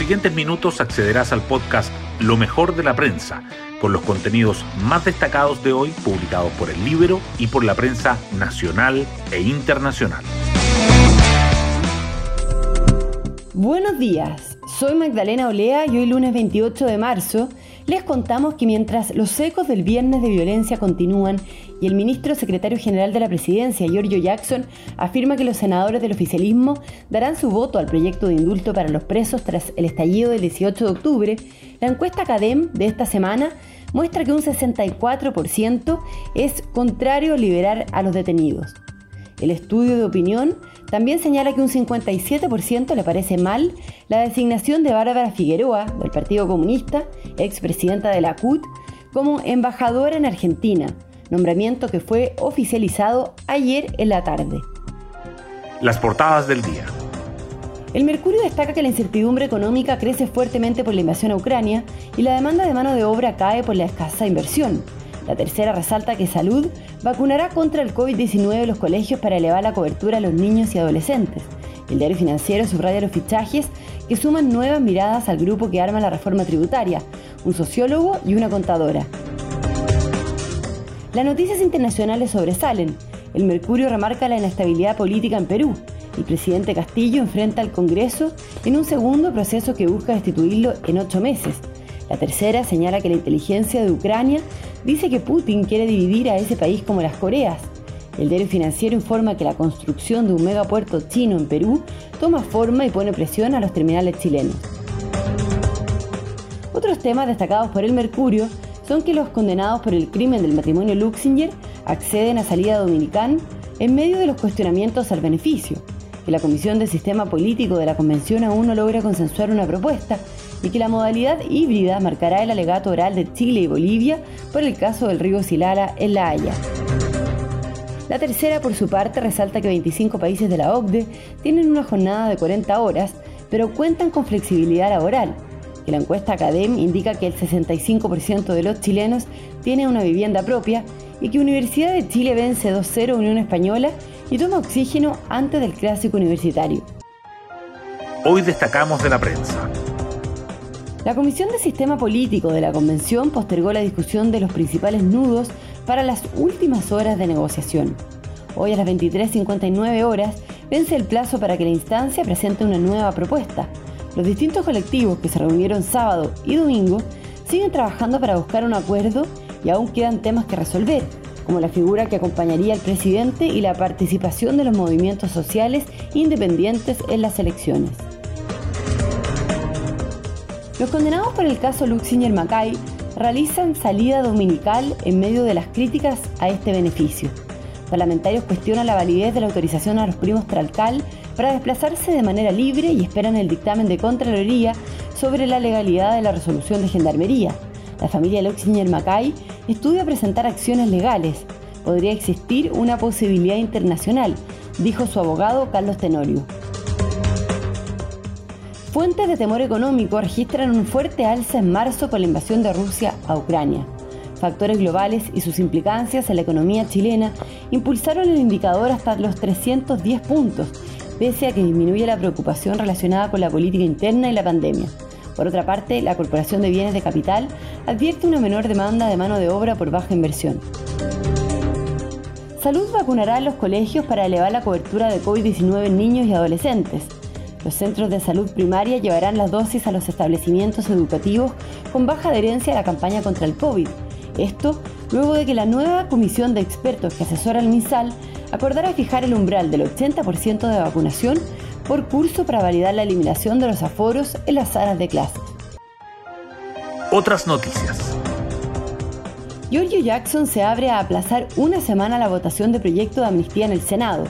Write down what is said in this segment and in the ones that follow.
siguientes minutos accederás al podcast Lo mejor de la prensa, con los contenidos más destacados de hoy publicados por el libro y por la prensa nacional e internacional. Buenos días, soy Magdalena Olea y hoy lunes 28 de marzo les contamos que mientras los ecos del viernes de violencia continúan y el ministro secretario general de la presidencia, Giorgio Jackson, afirma que los senadores del oficialismo darán su voto al proyecto de indulto para los presos tras el estallido del 18 de octubre, la encuesta CADEM de esta semana muestra que un 64% es contrario a liberar a los detenidos. El estudio de opinión también señala que un 57% le parece mal la designación de Bárbara Figueroa, del Partido Comunista, expresidenta de la CUT, como embajadora en Argentina, nombramiento que fue oficializado ayer en la tarde. Las portadas del día. El Mercurio destaca que la incertidumbre económica crece fuertemente por la invasión a Ucrania y la demanda de mano de obra cae por la escasa inversión. La tercera resalta que Salud vacunará contra el COVID-19 en los colegios para elevar la cobertura a los niños y adolescentes. El diario financiero subraya los fichajes que suman nuevas miradas al grupo que arma la reforma tributaria, un sociólogo y una contadora. Las noticias internacionales sobresalen. El Mercurio remarca la inestabilidad política en Perú. El presidente Castillo enfrenta al Congreso en un segundo proceso que busca destituirlo en ocho meses. La tercera señala que la inteligencia de Ucrania dice que Putin quiere dividir a ese país como las Coreas. El diario financiero informa que la construcción de un megapuerto chino en Perú toma forma y pone presión a los terminales chilenos. Otros temas destacados por el Mercurio son que los condenados por el crimen del matrimonio Luxinger acceden a salida dominicana en medio de los cuestionamientos al beneficio, que la Comisión de Sistema Político de la Convención aún no logra consensuar una propuesta y que la modalidad híbrida marcará el alegato oral de Chile y Bolivia por el caso del río Silala en La Haya. La tercera, por su parte, resalta que 25 países de la OCDE tienen una jornada de 40 horas, pero cuentan con flexibilidad laboral, la encuesta Academ indica que el 65% de los chilenos tiene una vivienda propia y que Universidad de Chile vence 2-0 Unión Española y toma oxígeno antes del clásico universitario. Hoy destacamos de la prensa. La Comisión de Sistema Político de la Convención postergó la discusión de los principales nudos para las últimas horas de negociación. Hoy a las 23.59 horas vence el plazo para que la instancia presente una nueva propuesta. Los distintos colectivos que se reunieron sábado y domingo siguen trabajando para buscar un acuerdo y aún quedan temas que resolver, como la figura que acompañaría al presidente y la participación de los movimientos sociales independientes en las elecciones. Los condenados por el caso Luxinger Macay realizan salida dominical en medio de las críticas a este beneficio. Parlamentarios cuestionan la validez de la autorización a los primos Tralcal para desplazarse de manera libre y esperan el dictamen de Contraloría sobre la legalidad de la resolución de Gendarmería. La familia Luxinger Macay estudia presentar acciones legales. Podría existir una posibilidad internacional, dijo su abogado Carlos Tenorio. Fuentes de temor económico registran un fuerte alza en marzo por la invasión de Rusia a Ucrania. Factores globales y sus implicancias en la economía chilena impulsaron el indicador hasta los 310 puntos, pese a que disminuye la preocupación relacionada con la política interna y la pandemia. Por otra parte, la Corporación de Bienes de Capital advierte una menor demanda de mano de obra por baja inversión. Salud vacunará en los colegios para elevar la cobertura de COVID-19 en niños y adolescentes. Los centros de salud primaria llevarán las dosis a los establecimientos educativos con baja adherencia a la campaña contra el COVID. Esto luego de que la nueva comisión de expertos que asesora al MISAL acordara fijar el umbral del 80% de vacunación por curso para validar la eliminación de los aforos en las salas de clase. Otras noticias. Giorgio Jackson se abre a aplazar una semana la votación de proyecto de amnistía en el Senado.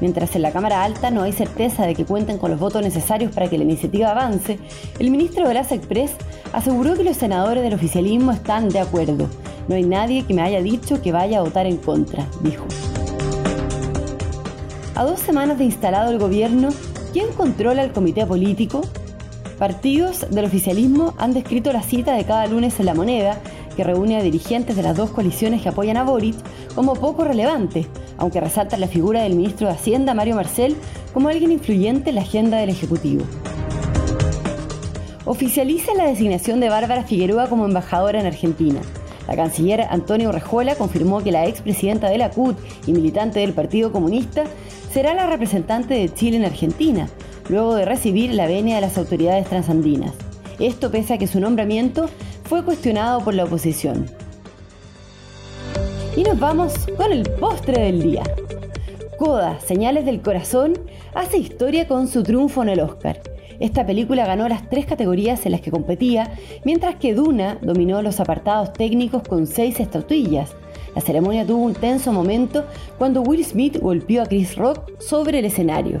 Mientras en la Cámara Alta no hay certeza de que cuenten con los votos necesarios para que la iniciativa avance, el ministro de las Express aseguró que los senadores del oficialismo están de acuerdo. No hay nadie que me haya dicho que vaya a votar en contra, dijo. A dos semanas de instalado el gobierno, ¿quién controla el comité político? Partidos del oficialismo han descrito la cita de cada lunes en la moneda, que reúne a dirigentes de las dos coaliciones que apoyan a Boric, como poco relevante, aunque resalta la figura del ministro de Hacienda, Mario Marcel, como alguien influyente en la agenda del Ejecutivo. oficializa la designación de Bárbara Figueroa como embajadora en Argentina. La canciller Antonio Rejuela confirmó que la expresidenta de la CUT y militante del Partido Comunista será la representante de Chile en Argentina, luego de recibir la venia de las autoridades transandinas. Esto pese a que su nombramiento fue cuestionado por la oposición. Y nos vamos con el postre del día. Coda, Señales del Corazón, hace historia con su triunfo en el Oscar. Esta película ganó las tres categorías en las que competía, mientras que Duna dominó los apartados técnicos con seis estatuillas. La ceremonia tuvo un tenso momento cuando Will Smith golpeó a Chris Rock sobre el escenario.